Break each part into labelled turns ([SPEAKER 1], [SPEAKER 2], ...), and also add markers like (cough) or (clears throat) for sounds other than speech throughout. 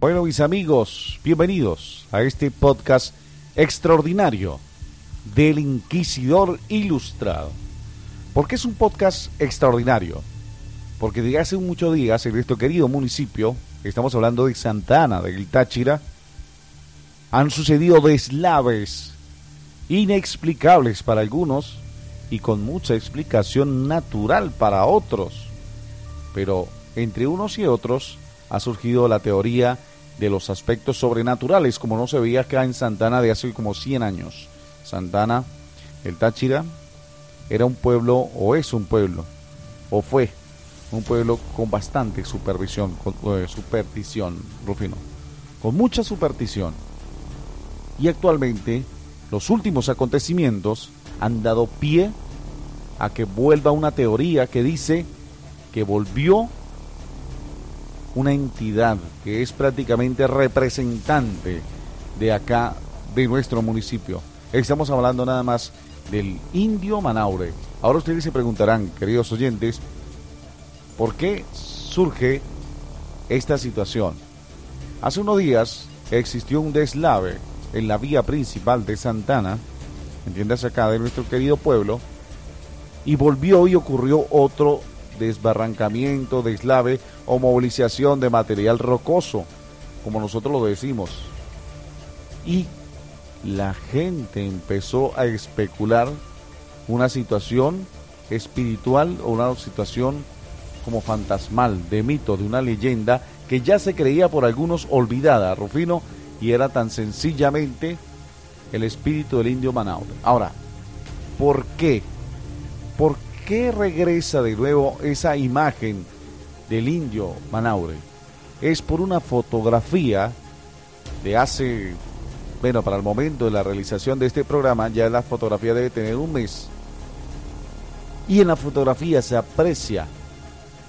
[SPEAKER 1] Bueno, mis amigos, bienvenidos a este podcast extraordinario del Inquisidor Ilustrado. ¿Por qué es un podcast extraordinario? Porque desde hace muchos días en nuestro querido municipio, estamos hablando de Santa Ana, del Táchira, han sucedido deslaves inexplicables para algunos y con mucha explicación natural para otros. Pero entre unos y otros ha surgido la teoría de los aspectos sobrenaturales, como no se veía acá en Santana de hace como 100 años. Santana, el Táchira, era un pueblo, o es un pueblo, o fue un pueblo con bastante supervisión, con, eh, superstición, Rufino, con mucha superstición. Y actualmente, los últimos acontecimientos han dado pie a que vuelva una teoría que dice que volvió una entidad que es prácticamente representante de acá, de nuestro municipio. Estamos hablando nada más del indio Manaure. Ahora ustedes se preguntarán, queridos oyentes, ¿por qué surge esta situación? Hace unos días existió un deslave en la vía principal de Santana, entiendas acá, de nuestro querido pueblo, y volvió y ocurrió otro desbarrancamiento, deslave o movilización de material rocoso, como nosotros lo decimos. Y la gente empezó a especular una situación espiritual o una situación como fantasmal, de mito, de una leyenda que ya se creía por algunos olvidada, Rufino, y era tan sencillamente el espíritu del indio Manaure. Ahora, ¿por qué? ¿Por qué regresa de nuevo esa imagen del indio Manaure? Es por una fotografía de hace, bueno, para el momento de la realización de este programa, ya la fotografía debe tener un mes. Y en la fotografía se aprecia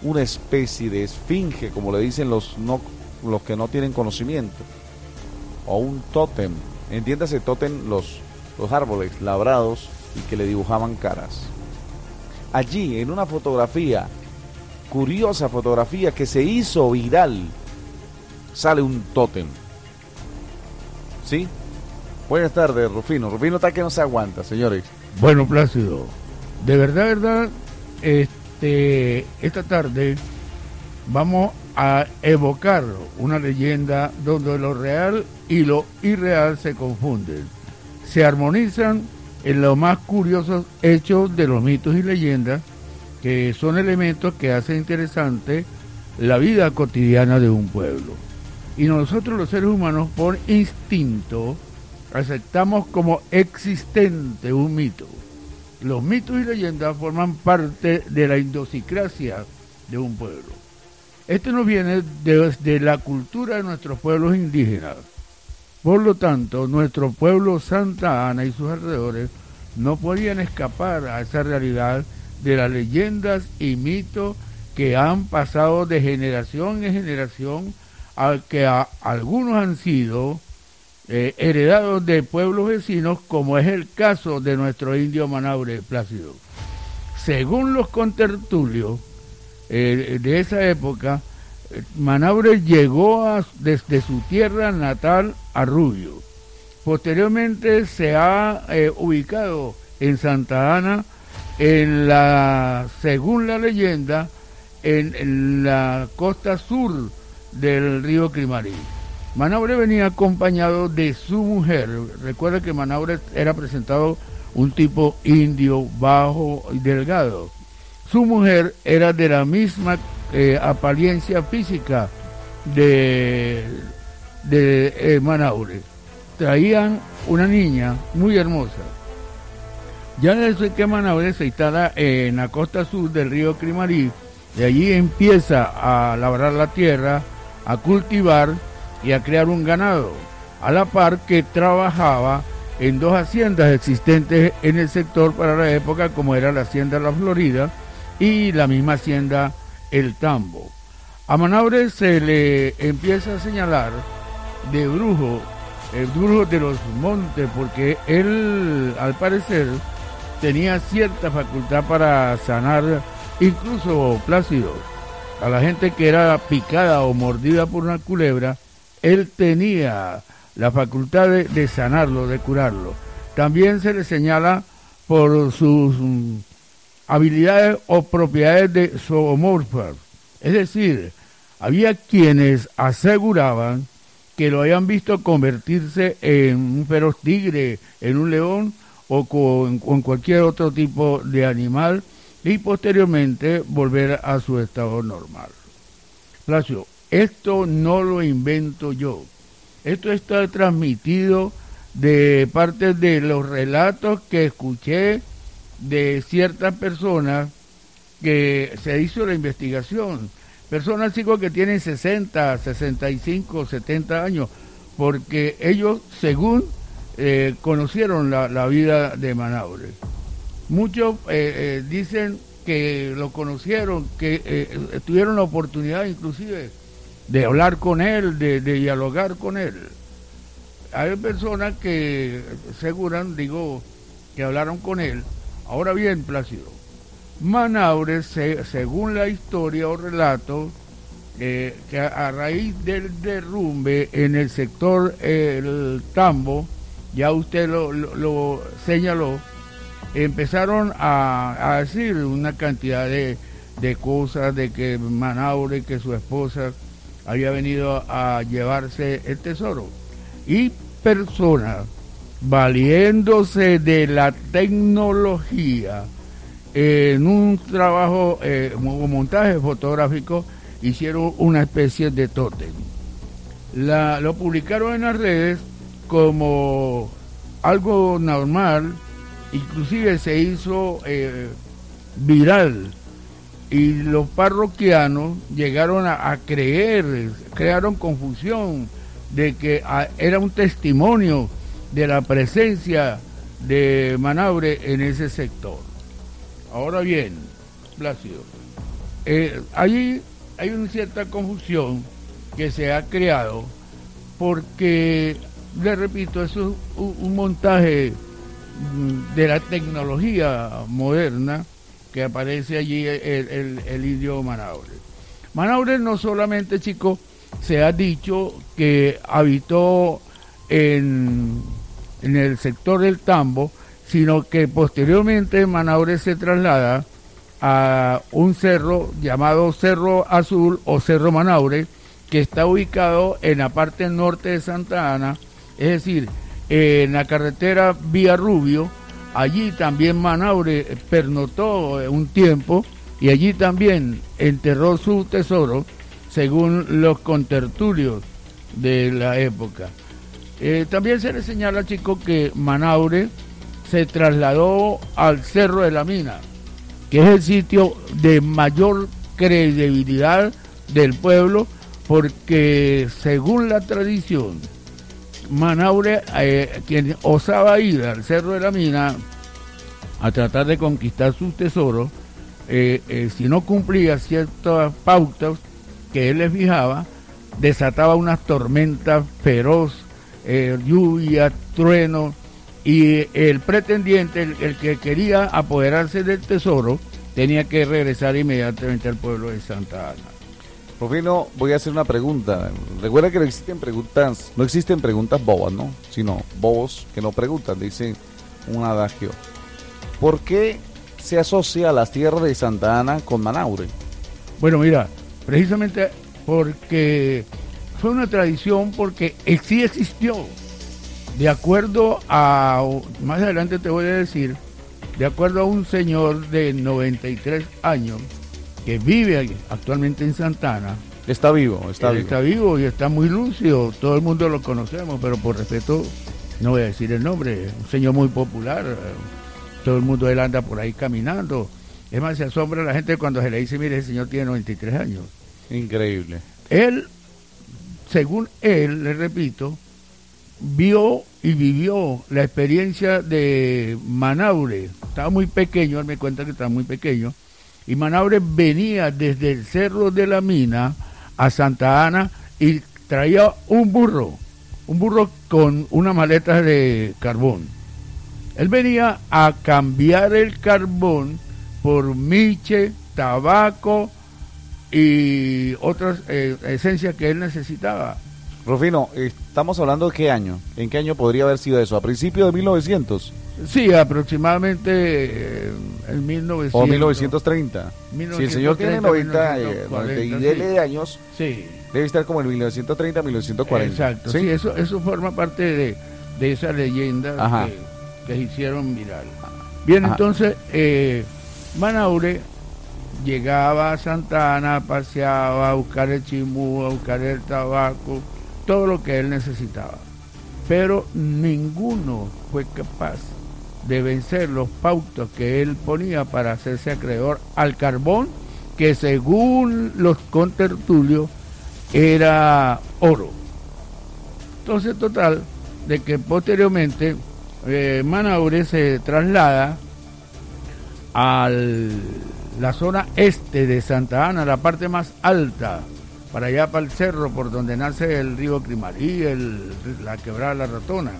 [SPEAKER 1] una especie de esfinge, como le dicen los, no, los que no tienen conocimiento, o un tótem. Entiéndase tótem los, los árboles labrados y que le dibujaban caras allí en una fotografía, curiosa fotografía que se hizo viral, sale un tótem. ¿Sí? Buenas tardes, Rufino. Rufino está que no se aguanta, señores.
[SPEAKER 2] Bueno, Plácido, de verdad, verdad, este, esta tarde vamos a evocar una leyenda donde lo real y lo irreal se confunden, se armonizan en los más curiosos hechos de los mitos y leyendas, que son elementos que hacen interesante la vida cotidiana de un pueblo. Y nosotros los seres humanos, por instinto, aceptamos como existente un mito. Los mitos y leyendas forman parte de la idiosincrasia de un pueblo. Esto nos viene desde la cultura de nuestros pueblos indígenas por lo tanto, nuestro pueblo Santa Ana y sus alrededores no podían escapar a esa realidad de las leyendas y mitos que han pasado de generación en generación, al que algunos han sido eh, heredados de pueblos vecinos, como es el caso de nuestro indio Manaure Plácido. Según los contertulios eh, de esa época, Manaure llegó desde su tierra natal a Rubio. Posteriormente se ha eh, ubicado en Santa Ana, en la, según la leyenda, en, la costa sur del río Crimarí. Manaure venía acompañado de su mujer. Recuerda que Manaure era presentado un tipo indio, bajo y delgado. Su mujer era de la misma eh, apariencia física de, de eh, Manaure. Traían una niña muy hermosa. Ya desde que Manaure se instala en la costa sur del río Crimarí, De allí empieza a labrar la tierra, a cultivar y a crear un ganado, a la par que trabajaba en dos haciendas existentes en el sector para la época, como era la hacienda La Florida y la misma hacienda El Tambo. A Manaure se le empieza a señalar de brujo, el brujo de los montes, porque él, al parecer, tenía cierta facultad para sanar incluso plácidos. A la gente que era picada o mordida por una culebra, él tenía la facultad de, sanarlo, de curarlo. También se le señala por sus habilidades o propiedades de zoomorfas. Es decir, había quienes aseguraban que lo habían visto convertirse en un feroz tigre, en un león o con, con cualquier otro tipo de animal y posteriormente volver a su estado normal. Placio, esto no lo invento yo. Esto está transmitido de parte de los relatos que escuché de ciertas personas que se hizo la investigación. Personas chicos que tienen 60, 65, 70 años, porque ellos, según eh, conocieron la, vida de Manaure. Muchos eh, eh, dicen que lo conocieron, que tuvieron la oportunidad inclusive de hablar con él, de, dialogar con él. Hay personas que aseguran, digo, que hablaron con él. Ahora bien, Plácido, Manaure, según la historia o relato, eh, que a, raíz del derrumbe en el sector Tambo, ya usted lo, señaló, empezaron a, decir una cantidad de, de cosas, de que Manaure, que su esposa había venido a llevarse el tesoro. Y personas valiéndose de la tecnología en un trabajo, eh, un montaje fotográfico, hicieron una especie de tótem. Lo publicaron en las redes como algo normal, inclusive se hizo eh, viral y los parroquianos llegaron a, creer, crearon confusión de que era un testimonio de la presencia de Manabre en ese sector. Ahora bien, Plácido, eh, allí hay una cierta confusión que se ha creado porque, le repito, eso es un montaje mm, de la tecnología moderna que aparece allí el, el, indio Manaure. Manaure no solamente, chicos, se ha dicho que habitó en, en el sector del Tambo, sino que posteriormente Manaure se traslada a un cerro llamado Cerro Azul o Cerro Manaure, que está ubicado en la parte norte de Santa Ana, es decir, en la carretera Vía Rubio, Allí también Manaure pernotó un tiempo y allí también enterró su tesoro, según los contertulios de la época. Eh, también se le señala, chicos, que Manaure se trasladó al Cerro de la Mina, que es el sitio de mayor credibilidad del pueblo, porque según la tradición, Manaure, eh, quien osaba ir al Cerro de la Mina a tratar de conquistar su tesoro, eh, eh, si no cumplía ciertas pautas que él les fijaba, desataba unas tormentas feroz, lluvia, trueno, y el pretendiente, el, que quería apoderarse del tesoro, tenía que regresar inmediatamente al pueblo de Santa Ana.
[SPEAKER 1] Rufino, voy a hacer una pregunta. Recuerda que no existen preguntas, no existen preguntas bobas, ¿no? Sino bobos que no preguntan, dice un adagio. ¿Por qué se asocia las tierras de Santa Ana con Manaure?
[SPEAKER 2] Bueno, mira, precisamente porque fue una tradición, porque sí existió. De acuerdo a, más adelante te voy a decir, de acuerdo a un señor de 93 años, que vive actualmente en Santana.
[SPEAKER 1] Está vivo, está vivo.
[SPEAKER 2] Está vivo y está muy lúcido. Todo el mundo lo conocemos, pero por respeto no voy a decir el nombre. Un señor muy popular. Todo el mundo él anda por ahí caminando. Es más, se asombra la gente cuando se le dice, mire, el señor tiene 93 años.
[SPEAKER 1] Increíble.
[SPEAKER 2] Él, según él, le repito, vio y vivió la experiencia de Manaure. Estaba muy pequeño, me cuenta que estaba muy pequeño. Y Manaure venía desde el Cerro de la Mina a Santa Ana y traía un burro, un burro con una maleta de carbón. Él venía a cambiar el carbón por miche, tabaco y otras eh, esencias que él necesitaba.
[SPEAKER 1] Rufino, estamos hablando de qué año. ¿En qué año podría haber sido eso? ¿A principios de 1900?
[SPEAKER 2] Sí, aproximadamente eh, en 1900.
[SPEAKER 1] ¿O 1930? si el señor tiene 90, eh, 90 y sí. años,
[SPEAKER 2] sí.
[SPEAKER 1] debe estar como en 1930, 1940.
[SPEAKER 2] Exacto, sí, eso, eso forma parte de, de esa leyenda que, que, hicieron viral. Bien, Ajá. entonces, eh, Manaure llegaba a Santana, paseaba a buscar el chimú, a buscar el tabaco, todo lo que él necesitaba. Pero ninguno fue capaz de vencer los pautos que él ponía para hacerse acreedor al carbón, que según los contertulios era oro. Entonces, total, de que posteriormente eh, Manaure se traslada a la zona este de Santa Ana, la parte más alta, para allá para el cerro por donde nace el río Crimarí, el, la quebrada La Ratona.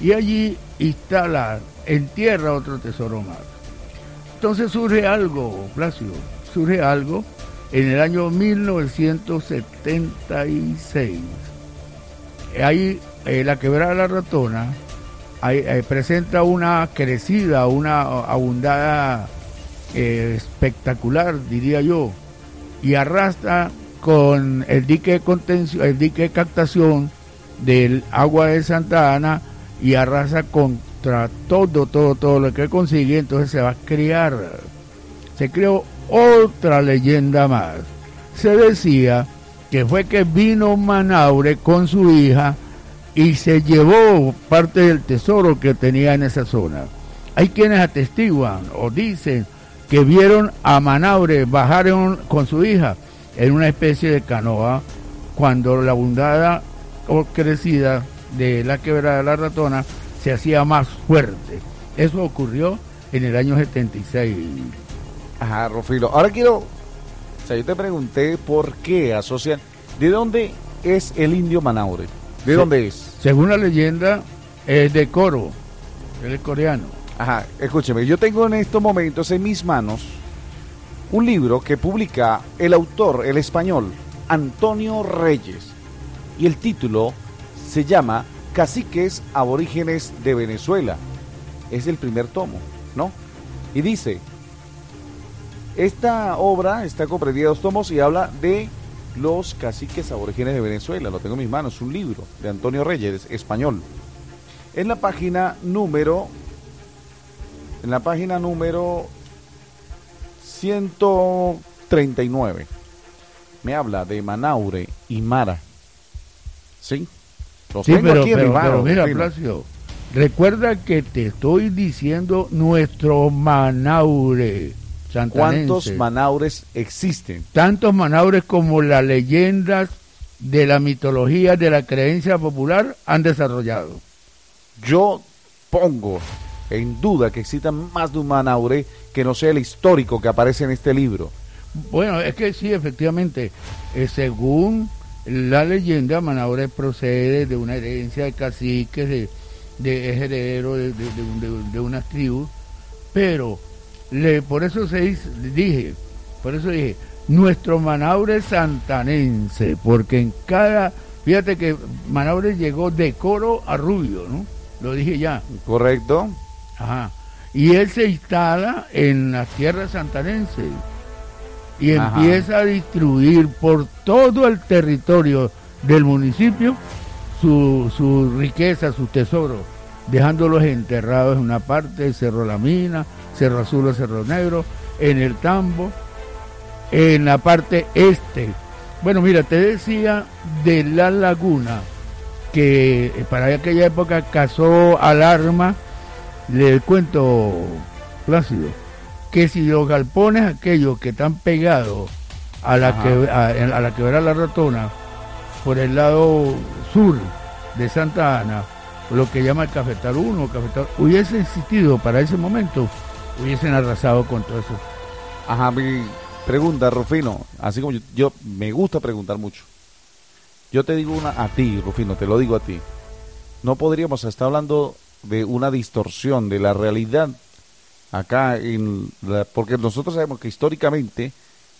[SPEAKER 2] Y allí instala, entierra otro tesoro más. Entonces surge algo, Placio, surge algo en el año 1976. Ahí eh, la quebrada La Ratona ahí, eh, presenta una crecida, una abundada espectacular, diría yo, y arrastra con el dique de el dique de captación del agua de Santa Ana y arrasa contra todo, todo, todo lo que consigue, entonces se va a crear, se creó otra leyenda más. Se decía que fue que vino Manaure con su hija y se llevó parte del tesoro que tenía en esa zona. Hay quienes atestiguan o dicen que vieron a Manaure bajar con su hija en una especie de canoa cuando la abundada o crecida de la quebrada de la ratona se hacía más fuerte. Eso ocurrió en el año 76.
[SPEAKER 1] Ajá, Rofilo. Ahora quiero, o sea, yo te pregunté por qué asocian, ¿de dónde es el indio Manaure? ¿De dónde es?
[SPEAKER 2] Según la leyenda, es de Coro, él es coreano.
[SPEAKER 1] Ajá, escúcheme, yo tengo en estos momentos en mis manos un libro que publica el autor, el español, Antonio Reyes. Y el título se llama Caciques Aborígenes de Venezuela. Es el primer tomo, ¿no? Y dice, esta obra está comprendida en dos tomos y habla de los caciques aborígenes de Venezuela. Lo tengo en mis manos, un libro de Antonio Reyes, español. En la página número, en la página número 139 me habla de Manaure y Mara. ¿Sí?
[SPEAKER 2] Los sí, pero, pero, pero, mira, Placio, recuerda que te estoy diciendo nuestro Manaure. Santanense.
[SPEAKER 1] ¿Cuántos Manaures existen?
[SPEAKER 2] Tantos Manaures como las leyendas de la mitología, de la creencia popular han desarrollado.
[SPEAKER 1] Yo pongo en duda que existan más de un Manaure que no sea el histórico que aparece en este libro.
[SPEAKER 2] Bueno, es que sí, efectivamente, eh, según la leyenda, Manaure procede de una herencia de caciques, de, de heredero de, de, de, unas tribus, pero le, por eso se dice, dije, por eso dije, nuestro Manaure santanense, porque en cada, fíjate que Manaure llegó de Coro a Rubio, ¿no? Lo dije ya.
[SPEAKER 1] Correcto.
[SPEAKER 2] Ajá y él se instala en las tierras santanenses y empieza a distribuir por todo el territorio del municipio su, su riqueza, su tesoro, dejándolos enterrados en una parte, Cerro La Mina, Cerro Azul o Cerro Negro, en el Tambo, en la parte este. Bueno, mira, te decía de la laguna, que para aquella época cazó alarma le cuento, Plácido, que si los galpones aquellos que están pegados a la, que, a, la quebrada La Ratona, por el lado sur de Santa Ana, lo que llama el Cafetal 1, Cafetal, hubiese existido para ese momento, hubiesen arrasado con todo eso.
[SPEAKER 1] Ajá, mi pregunta, Rufino, así como yo, me gusta preguntar mucho. Yo te digo una a ti, Rufino, te lo digo a ti. No podríamos estar hablando de una distorsión de la realidad acá en porque nosotros sabemos que históricamente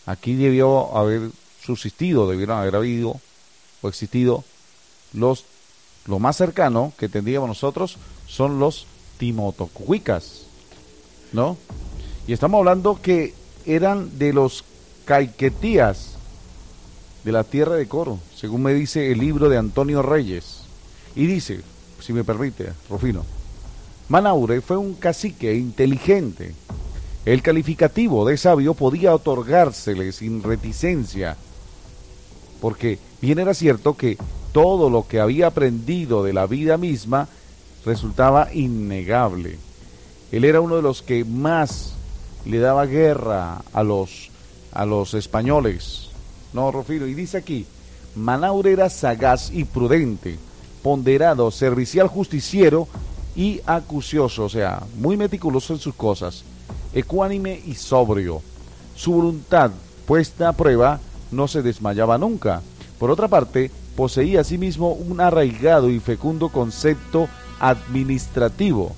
[SPEAKER 1] aquí debió haber subsistido, debieron haber habido o existido los lo más cercano que tendríamos nosotros son los timotocuicas, ¿no? Y estamos hablando que eran de los caiquetías de la tierra de Coro, según me dice el libro de Antonio Reyes. Y dice, si me permite, Rufino, Manaure fue un cacique inteligente. El calificativo de sabio podía otorgársele sin reticencia, porque bien era cierto que todo lo que había aprendido de la vida misma resultaba innegable. Él era uno de los que más le daba guerra a los, a los españoles. No, Rufino, y dice aquí, Manaure era sagaz y prudente, ponderado, servicial, justiciero y acucioso, o sea, muy meticuloso en sus cosas, ecuánime y sobrio. Su voluntad puesta a prueba no se desmayaba nunca. Por otra parte, poseía asimismo un arraigado y fecundo concepto administrativo.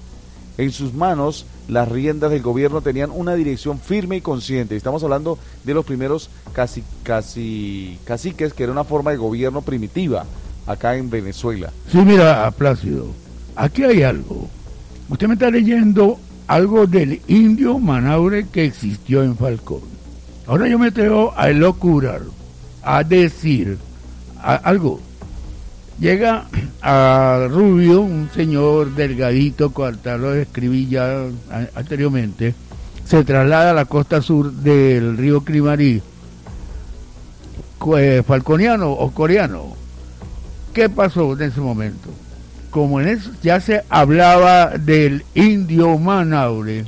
[SPEAKER 1] En sus manos las riendas del gobierno tenían una dirección firme y consciente. Estamos hablando de los primeros casi, casi, caciques, que era una forma de gobierno primitiva acá en Venezuela.
[SPEAKER 2] Sí, mira, Plácido, aquí hay algo. Usted me está leyendo algo del indio Manaure que existió en Falcón. Ahora yo me atrevo a elocurar, a decir algo. Llega a Rubio, un señor delgadito, cual lo escribí ya anteriormente, se traslada a la costa sur del río Crimarí, eh, falconiano o coreano. ¿Qué pasó en ese momento? Como en eso ya se hablaba del indio Manaure,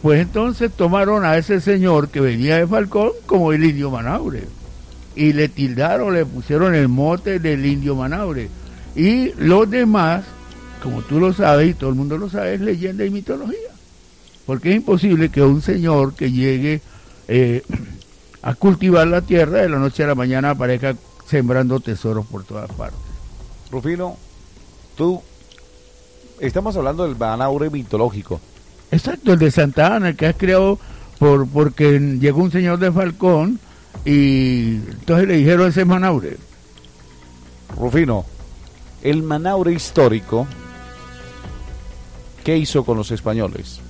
[SPEAKER 2] pues entonces tomaron a ese señor que venía de Falcón como el indio Manaure y le tildaron, le pusieron el mote del indio Manaure. Y los demás, como tú lo sabes y todo el mundo lo sabe, es leyenda y mitología. Porque es imposible que un señor que llegue eh, (clears throat) a cultivar la tierra de la noche a la mañana aparezca sembrando tesoros por todas partes.
[SPEAKER 1] Rufino, tú, estamos hablando del Manaure mitológico.
[SPEAKER 2] Exacto, el de Santa Ana, el que has creado por, porque llegó un señor de Falcón y entonces le dijeron ese Manaure.
[SPEAKER 1] Rufino, el Manaure histórico, ¿qué hizo con los españoles?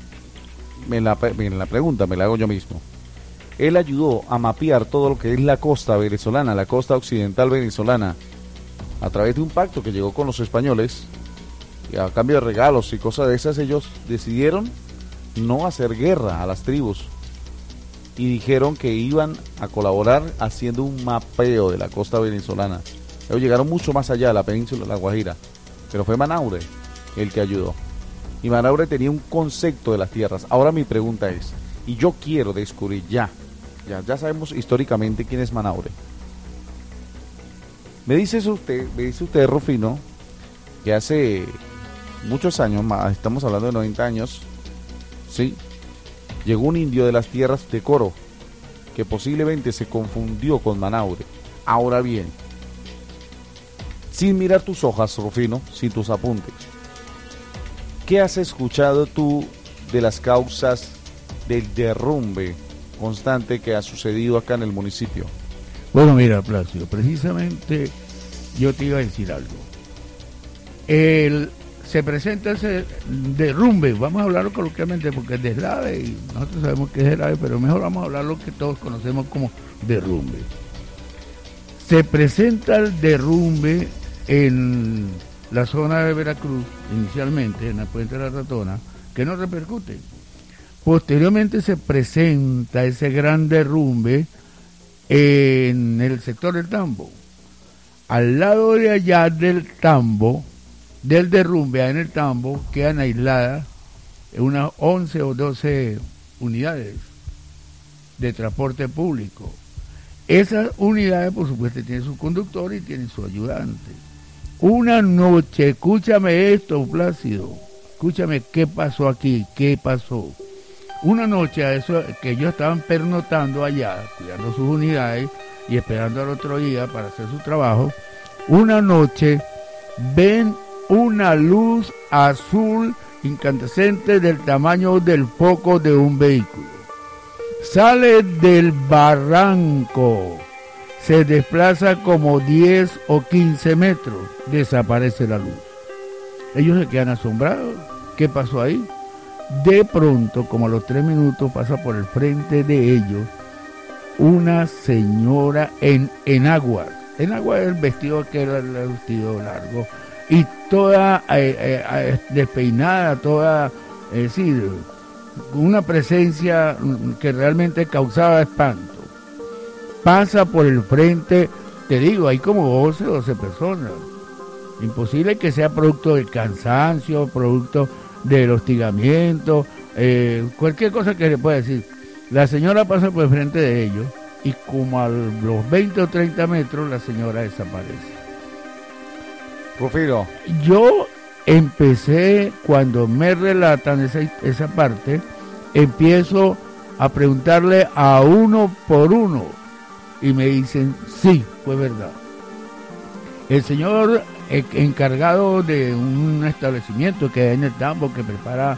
[SPEAKER 1] Me la, me la pregunta me la hago yo mismo. Él ayudó a mapear todo lo que es la costa venezolana, la costa occidental venezolana, a través de un pacto que llegó con los españoles, y a cambio de regalos y cosas de esas, ellos decidieron no hacer guerra a las tribus, y dijeron que iban a colaborar haciendo un mapeo de la costa venezolana. Ellos llegaron mucho más allá de la península de La Guajira, pero fue Manaure el que ayudó. Y Manaure tenía un concepto de las tierras. Ahora mi pregunta es, y yo quiero descubrir ya, ya, ya sabemos históricamente quién es Manaure. Me dice usted, me dice usted, Rufino, que hace muchos años, estamos hablando de 90 años, sí, llegó un indio de las tierras de Coro, que posiblemente se confundió con Manaure. Ahora bien, sin mirar tus hojas, Rufino, sin tus apuntes, ¿qué has escuchado tú de las causas del derrumbe constante que ha sucedido acá en el municipio?
[SPEAKER 2] Bueno, mira, Plácido, precisamente yo te iba a decir algo. El se presenta ese derrumbe, vamos a hablarlo coloquialmente porque es deslave y nosotros sabemos que es deslave, pero mejor vamos a hablar lo que todos conocemos como derrumbe. Se presenta el derrumbe en la zona de Veracruz, inicialmente en el puente de la Ratona, que no repercute. Posteriormente se presenta ese gran derrumbe en el sector del tambo. Al lado de allá del tambo, del derrumbe en el tambo quedan aisladas unas 11 o 12 unidades de transporte público. Esas unidades, por supuesto, tienen su conductor y tienen su ayudante. Una noche, escúchame esto, Plácido, escúchame qué pasó aquí, qué pasó. Una noche a eso que ellos estaban pernotando allá, cuidando sus unidades y esperando al otro día para hacer su trabajo, una noche ven una luz azul incandescente del tamaño del foco de un vehículo. Sale del barranco, se desplaza como 10 o 15 metros, desaparece la luz. Ellos se quedan asombrados. ¿Qué pasó ahí? De pronto, como a los tres minutos, pasa por el frente de ellos una señora en, en agua. En agua el vestido que era el vestido largo. Y toda eh, eh, eh, despeinada, toda, es decir, una presencia que realmente causaba espanto. Pasa por el frente, te digo, hay como 12 o 12 personas. Imposible que sea producto del cansancio, producto del hostigamiento, eh, cualquier cosa que le pueda decir. La señora pasa por el frente de ellos y como a los 20 o 30 metros la señora desaparece.
[SPEAKER 1] Rufino.
[SPEAKER 2] Yo empecé, cuando me relatan esa, esa parte, empiezo a preguntarle a uno por uno y me dicen, sí, fue verdad. El señor encargado de un establecimiento que hay en el tambo que prepara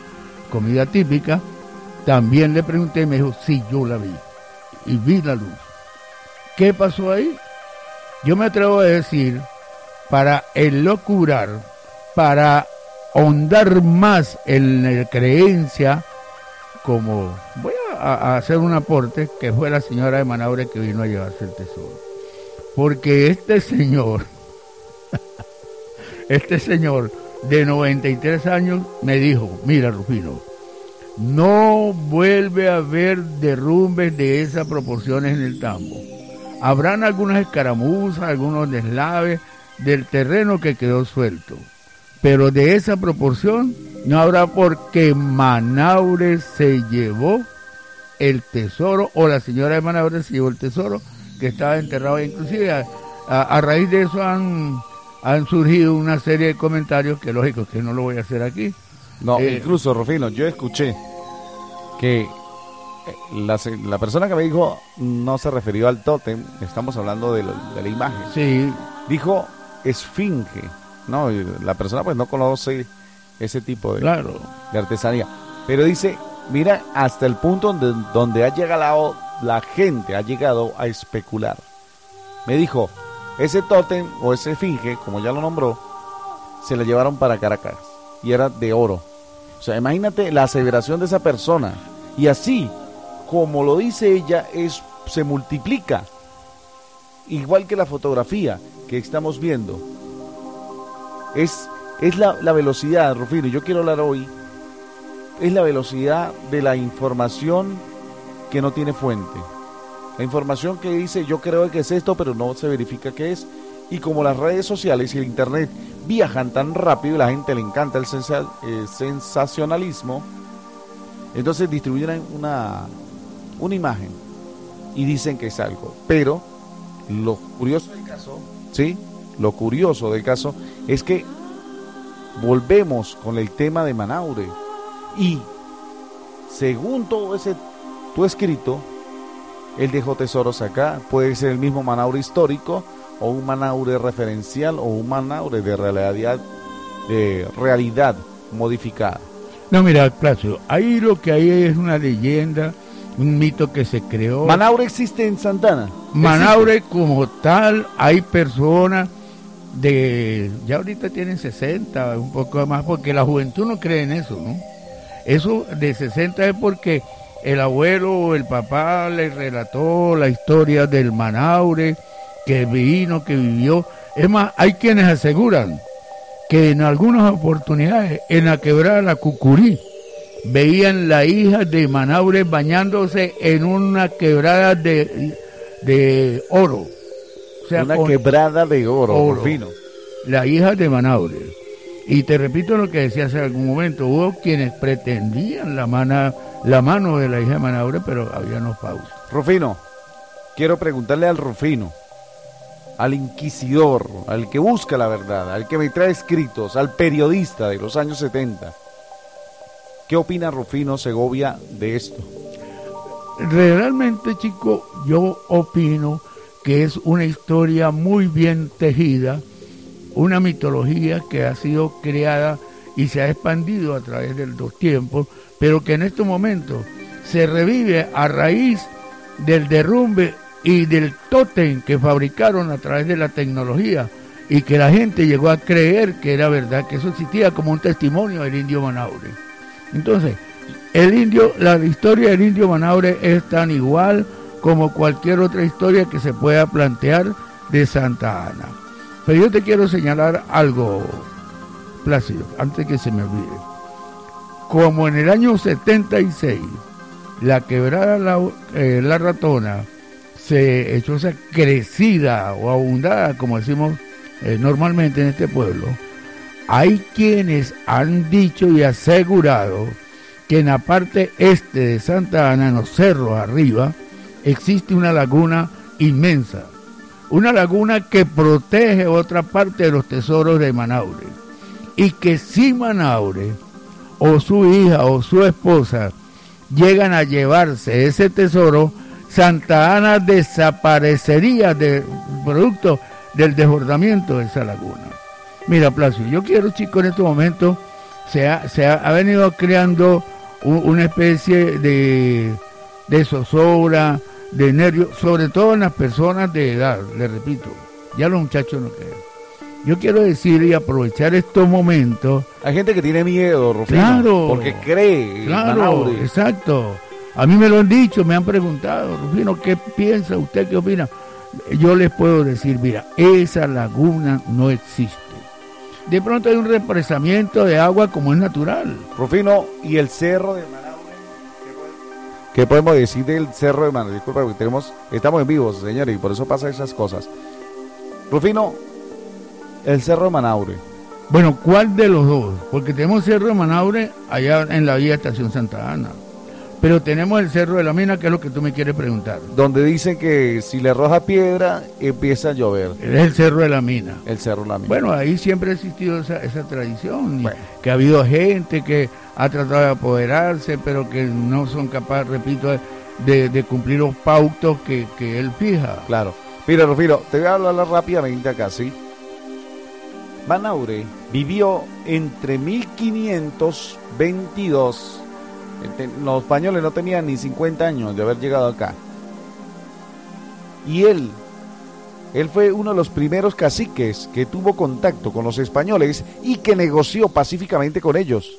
[SPEAKER 2] comida típica, también le pregunté y me dijo, sí, yo la vi. Y vi la luz. ¿Qué pasó ahí? Yo me atrevo a decir, para elocurar, para ahondar más en la creencia, como voy a, a, hacer un aporte, que fue la señora de Manaure que vino a llevarse el tesoro. Porque este señor, (laughs) este señor de 93 años me dijo, mira Rufino, no vuelve a haber derrumbes de esas proporciones en el tambo. Habrán algunas escaramuzas, algunos deslaves del terreno que quedó suelto. Pero de esa proporción no habrá porque Manaure se llevó el tesoro, o la señora de Manaure se llevó el tesoro que estaba enterrado. Inclusive a, a, a raíz de eso han, han surgido una serie de comentarios que lógico que no lo voy a hacer aquí.
[SPEAKER 1] No, eh, incluso, Rufino, yo escuché que la, la, persona que me dijo no se refirió al tótem, estamos hablando de, lo, de la imagen.
[SPEAKER 2] Sí.
[SPEAKER 1] Dijo esfinge, ¿no? La persona pues no conoce ese tipo de,
[SPEAKER 2] claro.
[SPEAKER 1] de artesanía. Pero dice, mira, hasta el punto donde, donde ha llegado la gente, ha llegado a especular. Me dijo, ese tótem o ese esfinge, como ya lo nombró, se la llevaron para Caracas y era de oro. O sea, imagínate la aseveración de esa persona. Y así, como lo dice ella, es, se multiplica. Igual que la fotografía que estamos viendo. Es, es la, la velocidad, Rufino, yo quiero hablar hoy, es la velocidad de la información que no tiene fuente. La información que dice yo creo que es esto, pero no se verifica que es. Y como las redes sociales y el internet viajan tan rápido y la gente le encanta el eh, sensacionalismo, entonces distribuyen una, una imagen y dicen que es algo. Pero lo curioso del caso, ¿sí? Lo curioso del caso es que volvemos con el tema de Manaure y según todo ese tu escrito, él dejó tesoros acá, puede ser el mismo Manaure histórico o un Manaure referencial o un Manaure de realidad de realidad modificada.
[SPEAKER 2] No, mira, Placio, ahí lo que hay es una leyenda, un mito que se creó.
[SPEAKER 1] ¿Manaure existe en Santana?
[SPEAKER 2] Manaure ¿Existe? como tal, hay personas de, ya ahorita tienen 60, un poco más, porque la juventud no cree en eso, ¿no? Eso de 60 es porque el abuelo o el papá le relató la historia del Manaure, que vino, que vivió. Es más, hay quienes aseguran que en algunas oportunidades, en la quebrada La Cucurí, veían la hija de Manaure bañándose en una quebrada de, de oro.
[SPEAKER 1] O sea, una quebrada de oro, oro, fino.
[SPEAKER 2] La hija de Manaure. Y te repito lo que decía hace algún momento, hubo quienes pretendían la, mana, la mano de la hija de Manaure, pero había no pausa.
[SPEAKER 1] Rufino, quiero preguntarle al Rufino, al inquisidor, al que busca la verdad, al que me trae escritos, al periodista de los años 70. ¿Qué opina Rufino Segovia de esto?
[SPEAKER 2] Realmente, chico, yo opino que es una historia muy bien tejida, una mitología que ha sido creada y se ha expandido a través de los tiempos, pero que en este momento se revive a raíz del derrumbe y del tótem que fabricaron a través de la tecnología y que la gente llegó a creer que era verdad, que eso existía como un testimonio del indio Manaure. Entonces, el indio, la historia del indio Manaure es tan igual como cualquier otra historia que se pueda plantear de Santa Ana. Pero yo te quiero señalar algo, Plácido, antes que se me olvide. Como en el año 76, la quebrada la, eh, la ratona se echó esa crecida o abundada, como decimos eh, normalmente en este pueblo, hay quienes han dicho y asegurado que en la parte este de Santa Ana, en los cerros arriba, existe una laguna inmensa, una laguna que protege otra parte de los tesoros de Manaure, y que si Manaure o su hija o su esposa llegan a llevarse ese tesoro, Santa Ana desaparecería de producto del desbordamiento de esa laguna. Mira, Placio, yo quiero, chicos, en este momento se ha, se ha, venido creando una especie de, de zozobra, de nervios, sobre todo en las personas de edad, le repito, ya los muchachos no creen. Yo quiero decir y aprovechar estos momentos.
[SPEAKER 1] Hay gente que tiene miedo, Rufino,
[SPEAKER 2] claro,
[SPEAKER 1] porque cree.
[SPEAKER 2] Claro, exacto. A mí me lo han dicho, me han preguntado, Rufino, ¿qué piensa usted? ¿Qué opina? Yo les puedo decir, mira, esa laguna no existe. De pronto hay un represamiento de agua como es natural.
[SPEAKER 1] Rufino, ¿y el cerro de Manaure? ¿Qué podemos decir del cerro de Manaure? Disculpa, porque tenemos, estamos en vivo, señores, y por eso pasan esas cosas. Rufino, el cerro de Manaure.
[SPEAKER 2] Bueno, ¿cuál de los dos? Porque tenemos cerro de Manaure allá en la vía Estación Santa Ana. Pero tenemos el Cerro de la Mina, que es lo que tú me quieres preguntar.
[SPEAKER 1] Donde dicen que si le arroja piedra, empieza a llover.
[SPEAKER 2] Es el Cerro de la Mina.
[SPEAKER 1] El Cerro de la Mina.
[SPEAKER 2] Bueno, ahí siempre ha existido esa, esa tradición. Que ha habido gente que ha tratado de apoderarse, pero que no son capaces, repito, de, de cumplir los pautos que, que, él fija.
[SPEAKER 1] Claro. Mira, Rufino, te voy a hablar rápidamente acá, ¿sí? Manaure vivió entre 1522 los españoles no tenían ni 50 años de haber llegado acá. Y él, él fue uno de los primeros caciques que tuvo contacto con los españoles y que negoció pacíficamente con ellos.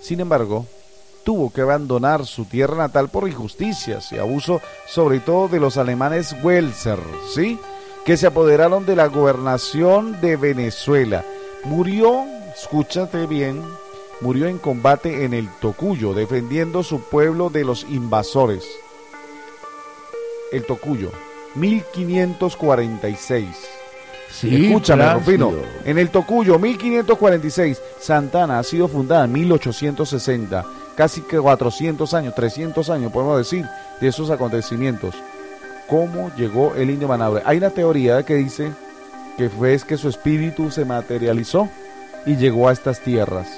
[SPEAKER 1] Sin embargo, tuvo que abandonar su tierra natal por injusticias y abuso, sobre todo de los alemanes Welser, ¿sí? Que se apoderaron de la gobernación de Venezuela. Murió, escúchate bien, murió en combate en el Tocuyo, defendiendo su pueblo de los invasores. El Tocuyo, 1546.
[SPEAKER 2] Sí,
[SPEAKER 1] Escúchame, Rufino. En el Tocuyo, 1546, Santana ha sido fundada en 1860. Casi que 400 años, 300 años, podemos decir, de esos acontecimientos. ¿Cómo llegó el indio Manabre? Hay una teoría que dice que fue que su espíritu se materializó y llegó a estas tierras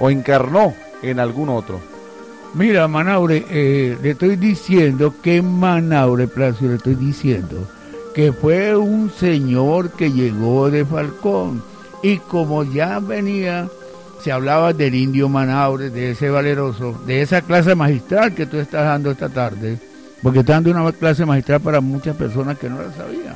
[SPEAKER 1] o encarnó en algún otro.
[SPEAKER 2] Mira, Manaure, eh, le estoy diciendo que Manaure, Placio, le estoy diciendo que fue un señor que llegó de Falcón y como ya venía, se hablaba del indio Manaure, de ese valeroso, de esa clase magistral que tú estás dando esta tarde, porque estás dando una clase magistral para muchas personas que no la sabían,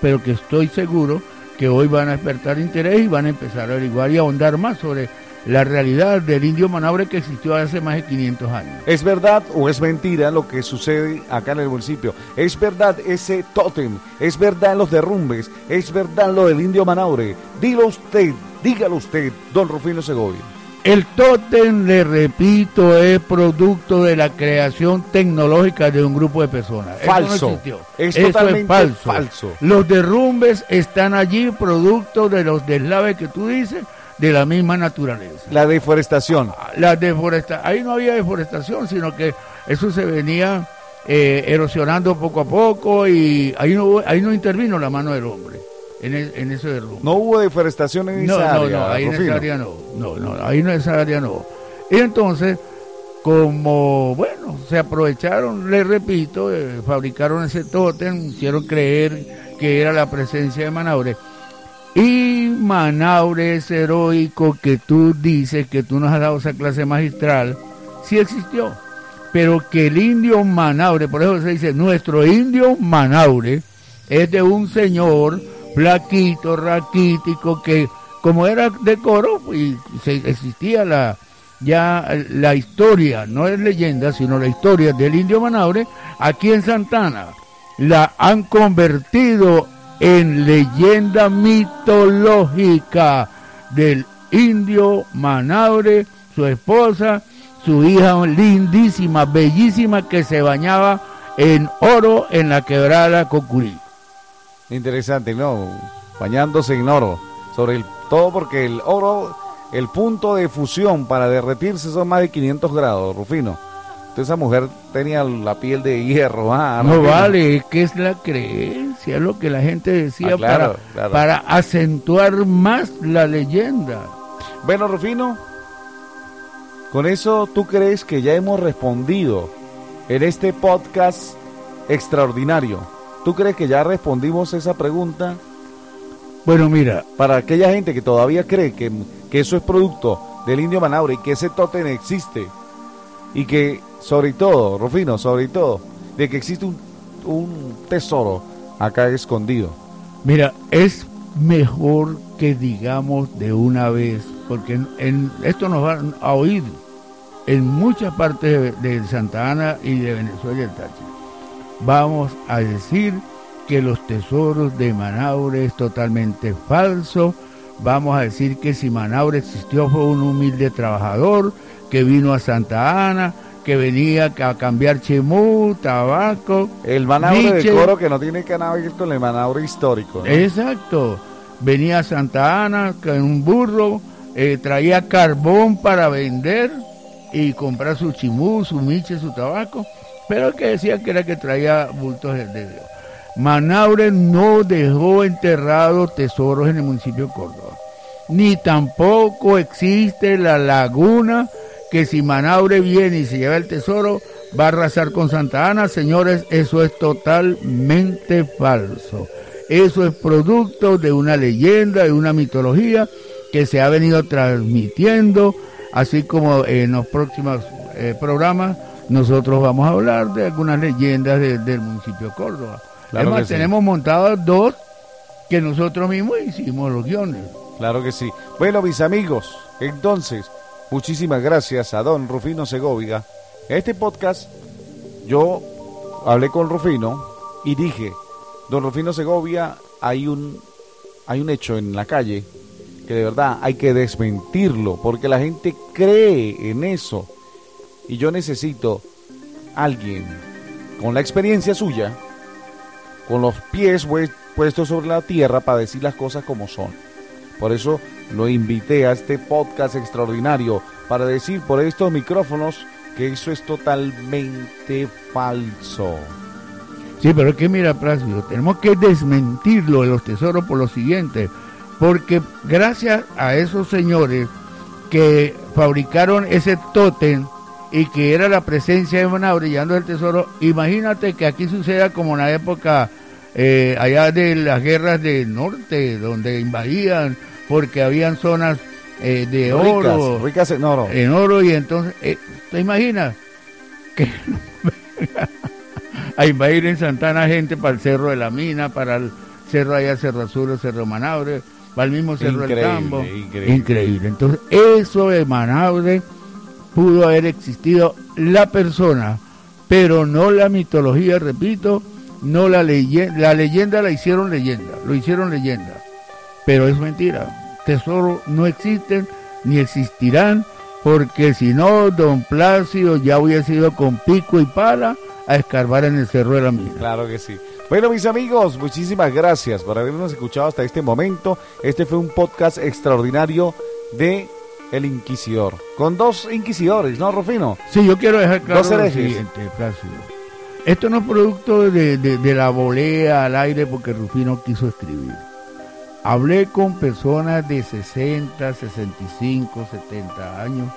[SPEAKER 2] pero que estoy seguro que hoy van a despertar interés y van a empezar a averiguar y ahondar más sobre la realidad del indio Manaure que existió hace más de 500 años.
[SPEAKER 1] ¿Es verdad o es mentira lo que sucede acá en el municipio? ¿Es verdad ese tótem? ¿Es verdad los derrumbes? ¿Es verdad lo del indio Manaure? Dilo usted, dígalo usted, don Rufino Segovia.
[SPEAKER 2] El tótem, le repito, es producto de la creación tecnológica de un grupo de personas.
[SPEAKER 1] Falso.
[SPEAKER 2] Es totalmente falso. falso. Los derrumbes están allí, producto de los deslaves que tú dices, de la misma naturaleza.
[SPEAKER 1] La deforestación.
[SPEAKER 2] La deforesta ahí no había deforestación, sino que eso se venía eh, erosionando poco a poco y ahí no, ahí no intervino la mano del hombre en, e, en ese derrumbe.
[SPEAKER 1] No hubo deforestación en esa
[SPEAKER 2] no,
[SPEAKER 1] área.
[SPEAKER 2] No, ahí en esa área no, no, no, ahí en esa área no. Y entonces, como, bueno, se aprovecharon, le repito, eh, fabricaron ese tótem, hicieron creer que era la presencia de Manaure. Y Manaure es heroico que tú dices que tú nos has dado esa clase magistral, sí existió. Pero que el indio Manaure, por eso se dice, nuestro indio Manaure es de un señor flaquito, raquítico, que como era de coro, y se, existía la ya la historia, no es leyenda, sino la historia del indio Manaure, aquí en Santana, la han convertido en leyenda mitológica del indio Manaure, su esposa, su hija lindísima, bellísima, que se bañaba en oro en la quebrada Cocurí.
[SPEAKER 1] Interesante, ¿no? Bañándose en oro. Sobre el todo porque el oro, el punto de fusión para derretirse son más de 500 grados, Rufino. Entonces esa mujer tenía la piel de hierro. Ah,
[SPEAKER 2] No
[SPEAKER 1] Rufino.
[SPEAKER 2] vale, es que es la creencia, es lo que la gente decía
[SPEAKER 1] Ah, claro,
[SPEAKER 2] para,
[SPEAKER 1] claro.
[SPEAKER 2] para acentuar más la leyenda.
[SPEAKER 1] Bueno, Rufino, con eso tú crees que ya hemos respondido en este podcast extraordinario. ¿Tú crees que ya respondimos esa pregunta?
[SPEAKER 2] Bueno, mira,
[SPEAKER 1] Para aquella gente que todavía cree que, que eso es producto del indio Manaure y que ese tótem existe y que sobre todo, Rufino, sobre todo, de que existe un, un tesoro acá escondido.
[SPEAKER 2] mira, es mejor que digamos de una vez, porque en, en- esto nos van a oír en muchas partes de, de Santa Ana y de Venezuela y el Táchira. Vamos a decir que los tesoros de Manaure es totalmente falso. Vamos a decir que si Manaure existió fue un humilde trabajador que vino a Santa Ana, que venía a cambiar chimú, tabaco.
[SPEAKER 1] El Manaure de coro que no tiene que nada ver con el Manaure histórico. ¿no?
[SPEAKER 2] Exacto. Venía a Santa Ana con un burro, eh, traía carbón para vender y comprar su chimú, su miche, su tabaco, pero que decía que era que traía bultos de Dios. Manaure no dejó enterrados tesoros en el municipio de Córdoba, ni tampoco existe la laguna que si Manaure viene y se lleva el tesoro va a arrasar con Santa Ana. Señores, eso es totalmente falso. Eso es producto de una leyenda, de una mitología que se ha venido transmitiendo, así como en los próximos eh, programas nosotros vamos a hablar de algunas leyendas de- del municipio de Córdoba.
[SPEAKER 1] Claro
[SPEAKER 2] Además,
[SPEAKER 1] sí.
[SPEAKER 2] tenemos montadas dos que nosotros mismos hicimos los guiones.
[SPEAKER 1] Claro que sí. Bueno, mis amigos, entonces, muchísimas gracias a don Rufino Segovia. En este podcast, yo hablé con Rufino y dije, don Rufino Segovia, hay un, hay un hecho en la calle que de verdad hay que desmentirlo, porque la gente cree en eso. Y yo necesito alguien con la experiencia suya, con los pies pues- puestos sobre la tierra para decir las cosas como son. Por eso lo invité a este podcast extraordinario para decir por estos micrófonos que eso es totalmente falso.
[SPEAKER 2] Sí, pero es que mira, Plácido, tenemos que desmentirlo de los tesoros por lo siguiente, porque gracias a esos señores que fabricaron ese tótem y que era la presencia de Manaure llevando el tesoro, imagínate que aquí suceda como en la época eh, allá de las guerras del norte, donde invadían, porque habían zonas eh, de oro
[SPEAKER 1] Ricas, en- no.
[SPEAKER 2] en oro y entonces, eh, ¿te imaginas? Que (laughs) a invadir en Santana gente para el Cerro de la Mina, para el Cerro allá, Cerro Azul, Cerro Manaure, para el mismo Cerro
[SPEAKER 1] Increíble,
[SPEAKER 2] del Campo.
[SPEAKER 1] increíble.
[SPEAKER 2] Entonces, eso de Manaure pudo haber existido la persona, pero no la mitología, repito, no la leyenda, la leyenda la hicieron leyenda, lo hicieron leyenda, pero es mentira, tesoros no existen ni existirán, porque si no, don Plácido ya hubiera sido con pico y pala a escarbar en el cerro de la mina.
[SPEAKER 1] Claro que sí. Bueno, mis amigos, muchísimas gracias por habernos escuchado hasta este momento. Este fue un podcast extraordinario de El Inquisidor. Con dos inquisidores, ¿no, Rufino?
[SPEAKER 2] Sí, yo quiero dejar claro
[SPEAKER 1] Dos
[SPEAKER 2] lo siguiente, Plácido. Esto no es producto de, de- de la volea al aire porque Rufino quiso escribir. Hablé con personas de 60, 65, 70 años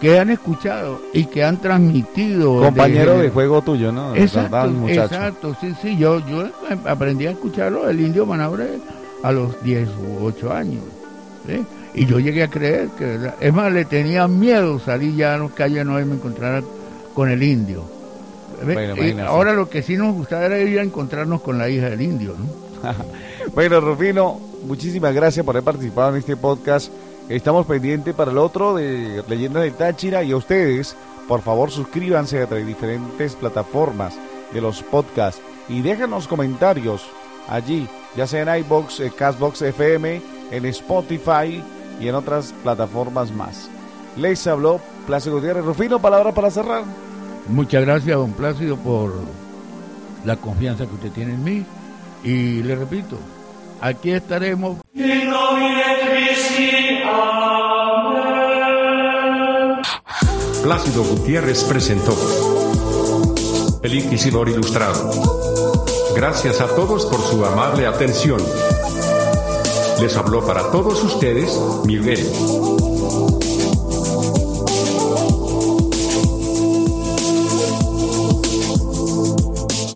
[SPEAKER 2] que han escuchado y que han transmitido.
[SPEAKER 1] Compañero de
[SPEAKER 2] de
[SPEAKER 1] juego tuyo, ¿no?
[SPEAKER 2] Exacto,
[SPEAKER 1] ¿Verdad, muchacho?
[SPEAKER 2] exacto, sí, sí, yo, yo aprendí a escucharlo, el indio Manabre, a los 10 u 8 años. ¿sí? Y yo llegué a creer que, es más, le tenía miedo salir ya a las calles no y me encontrara con el indio. Ahora lo que sí nos gustaba era ir a encontrarnos con la hija del indio, ¿no? (laughs)
[SPEAKER 1] Bueno, Rufino, muchísimas gracias por haber participado en este podcast. Estamos pendientes para el otro de Leyendas del Táchira y a ustedes, por favor, suscríbanse a las diferentes plataformas de los podcasts y déjanos comentarios allí, ya sea en iBox, Castbox FM, en Spotify y en otras plataformas más. Les habló Plácido Gutiérrez. Rufino, palabra para cerrar.
[SPEAKER 2] Muchas gracias, don Plácido, por la confianza que usted tiene en mí. Y le repito, aquí estaremos
[SPEAKER 3] Plácido Gutiérrez presentó El Inquisidor Ilustrado. Gracias a todos por su amable atención. Les habló para todos ustedes Miguel.